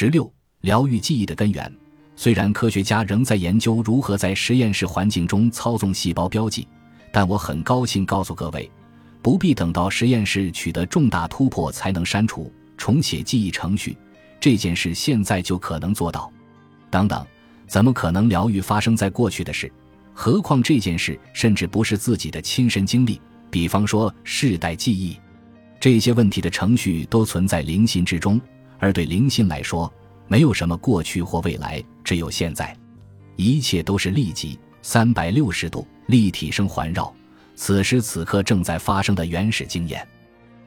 十六、疗愈记忆的根源。虽然科学家仍在研究如何在实验室环境中操纵细胞标记，但我很高兴告诉各位，不必等到实验室取得重大突破才能删除、重写记忆程序，这件事现在就可能做到。等等，怎么可能疗愈发生在过去的事？何况这件事甚至不是自己的亲身经历，比方说世代记忆，这些问题的程序都存在灵性之中，而对灵性来说。没有什么过去或未来，只有现在，一切都是立即、三百六十度立体声环绕，此时此刻正在发生的原始经验。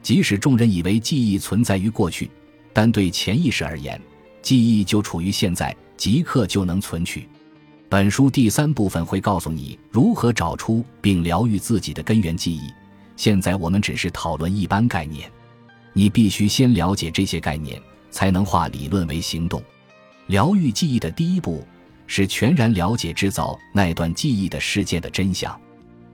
即使众人以为记忆存在于过去，但对潜意识而言，记忆就处于现在，即刻就能存取。本书第三部分会告诉你如何找出并疗愈自己的根源记忆。现在我们只是讨论一般概念，你必须先了解这些概念。才能化理论为行动。疗愈记忆的第一步是全然了解制造那段记忆的事件的真相。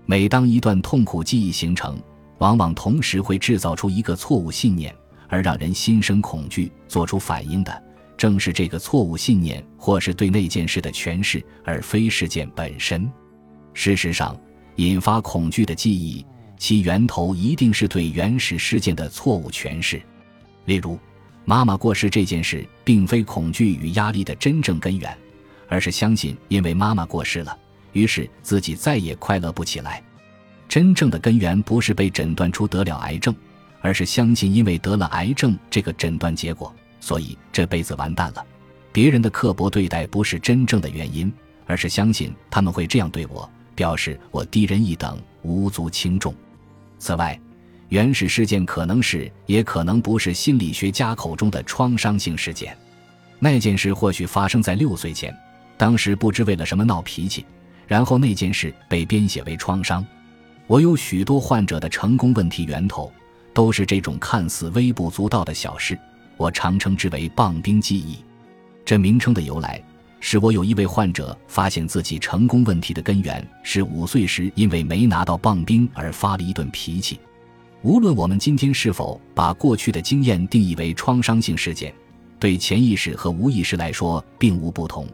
每当一段痛苦记忆形成，往往同时会制造出一个错误信念，而让人心生恐惧，做出反应的正是这个错误信念，或是对那件事的诠释，而非事件本身。事实上，引发恐惧的记忆，其源头一定是对原始事件的错误诠释。例如。妈妈过世这件事，并非恐惧与压力的真正根源，而是相信因为妈妈过世了，于是自己再也快乐不起来。真正的根源不是被诊断出得了癌症，而是相信因为得了癌症这个诊断结果，所以这辈子完蛋了。别人的刻薄对待不是真正的原因，而是相信他们会这样对我，表示我低人一等，无足轻重。此外，原始事件可能是，也可能不是心理学家口中的创伤性事件。那件事或许发生在六岁前，当时不知为了什么闹脾气，然后那件事被编写为创伤。我有许多患者的成功问题源头，都是这种看似微不足道的小事。我常称之为“棒冰记忆”。这名称的由来，是我有一位患者发现自己成功问题的根源是五岁时因为没拿到棒冰而发了一顿脾气。无论我们今天是否把过去的经验定义为创伤性事件，对潜意识和无意识来说并无不同。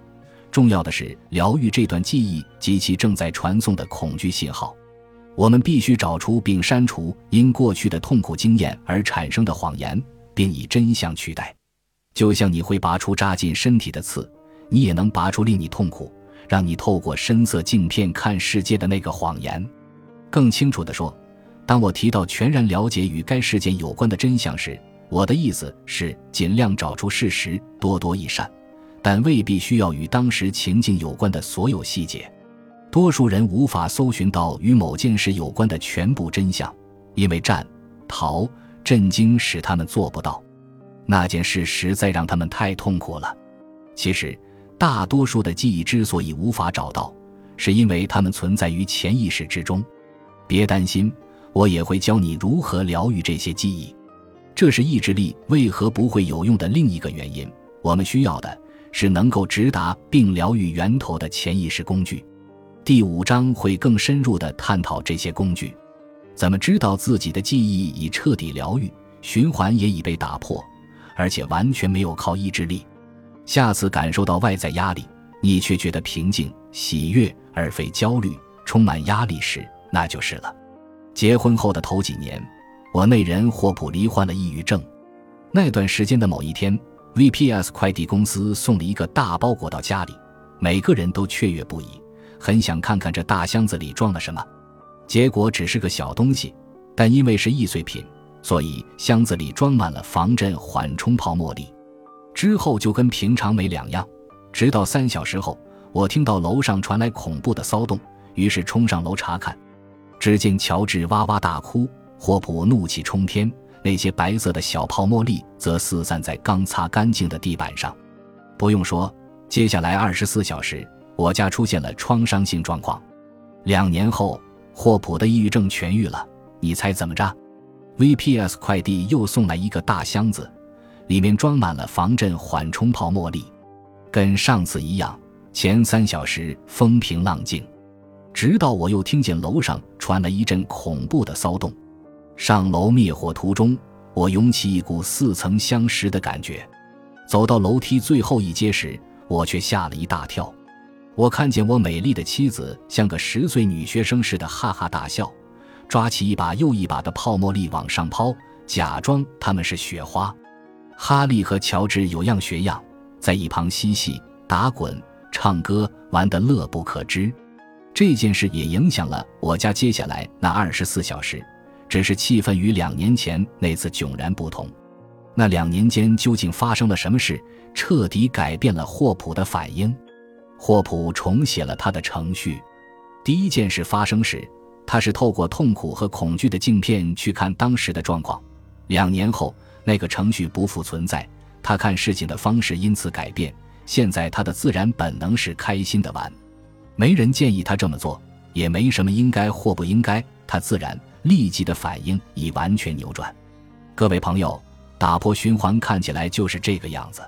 重要的是疗愈这段记忆及其正在传送的恐惧信号。我们必须找出并删除因过去的痛苦经验而产生的谎言，并以真相取代。就像你会拔出扎进身体的刺，你也能拔出令你痛苦、让你透过深色镜片看世界的那个谎言。更清楚地说。当我提到全然了解与该事件有关的真相时，我的意思是尽量找出事实，多多益善，但未必需要与当时情境有关的所有细节。多数人无法搜寻到与某件事有关的全部真相，因为战、逃、震惊使他们做不到。那件事实在让他们太痛苦了。其实，大多数的记忆之所以无法找到，是因为它们存在于潜意识之中。别担心。我也会教你如何疗愈这些记忆，这是意志力为何不会有用的另一个原因。我们需要的是能够直达并疗愈源头的潜意识工具。第五章会更深入地探讨这些工具。怎么知道自己的记忆已彻底疗愈，循环也已被打破，而且完全没有靠意志力？下次感受到外在压力，你却觉得平静、喜悦而非焦虑、充满压力时，那就是了。结婚后的头几年，我那人霍普罹患了抑郁症。那段时间的某一天，VPS 快递公司送了一个大包裹到家里，每个人都雀跃不已，很想看看这大箱子里装了什么。结果只是个小东西，但因为是易碎品，所以箱子里装满了防震缓冲泡沫粒。之后就跟平常没两样，直到三小时后，我听到楼上传来恐怖的骚动，于是冲上楼查看。只见乔治哇哇大哭，霍普怒气冲天，那些白色的小泡沫粒则四散在刚擦干净的地板上。不用说，接下来二十四小时，我家出现了创伤性状况。两年后，霍普的抑郁症痊愈了。你猜怎么着？VPS 快递又送来一个大箱子，里面装满了防震缓冲泡沫粒，跟上次一样。前三小时风平浪静。直到我又听见楼上传来一阵恐怖的骚动，上楼灭火途中，我涌起一股似曾相识的感觉。走到楼梯最后一阶时，我却吓了一大跳。我看见我美丽的妻子像个十岁女学生似的哈哈大笑，抓起一把又一把的泡沫粒往上抛，假装它们是雪花。哈利和乔治有样学样，在一旁嬉戏、打滚、唱歌，玩得乐不可支。这件事也影响了我家接下来那二十四小时，只是气氛与两年前那次迥然不同。那两年间究竟发生了什么事，彻底改变了霍普的反应？霍普重写了他的程序。第一件事发生时，他是透过痛苦和恐惧的镜片去看当时的状况。两年后，那个程序不复存在，他看事情的方式因此改变。现在他的自然本能是开心的玩，没人建议他这么做，也没什么应该或不应该。他自然立即的反应已完全扭转。各位朋友。打破循环看起来就是这个样子。